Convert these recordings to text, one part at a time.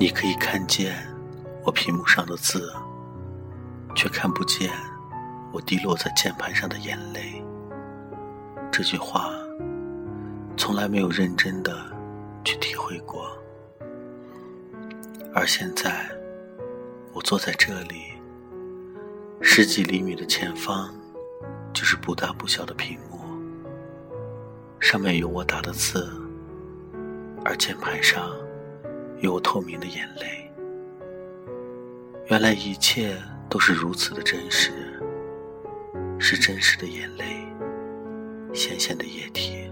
你可以看见我屏幕上的字，却看不见我滴落在键盘上的眼泪。这句话，从来没有认真的去体会过。而现在，我坐在这里，十几厘米的前方，就是不大不小的屏幕，上面有我打的字，而键盘上。有透明的眼泪，原来一切都是如此的真实，是真实的眼泪，咸咸的液体。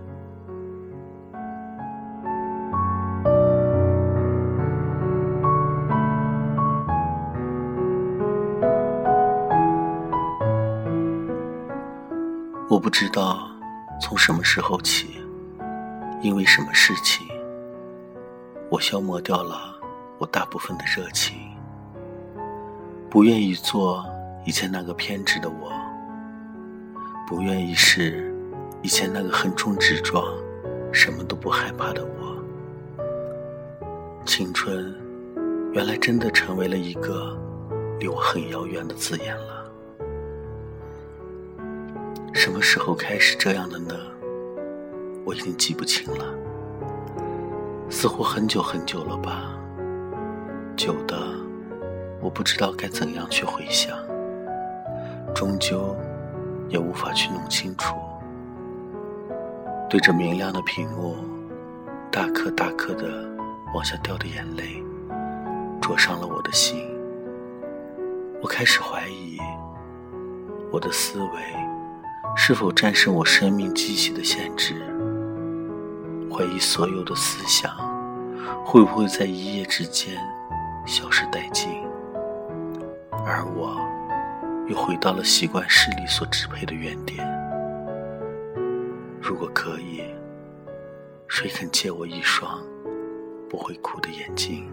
我不知道从什么时候起，因为什么事情。我消磨掉了我大部分的热情，不愿意做以前那个偏执的我，不愿意是以前那个横冲直撞、什么都不害怕的我。青春，原来真的成为了一个离我很遥远的字眼了。什么时候开始这样的呢？我已经记不清了。似乎很久很久了吧，久的我不知道该怎样去回想，终究也无法去弄清楚。对着明亮的屏幕，大颗大颗的往下掉的眼泪，灼伤了我的心。我开始怀疑，我的思维是否战胜我生命机器的限制。怀疑所有的思想会不会在一夜之间消失殆尽，而我又回到了习惯势力所支配的原点。如果可以，谁肯借我一双不会哭的眼睛？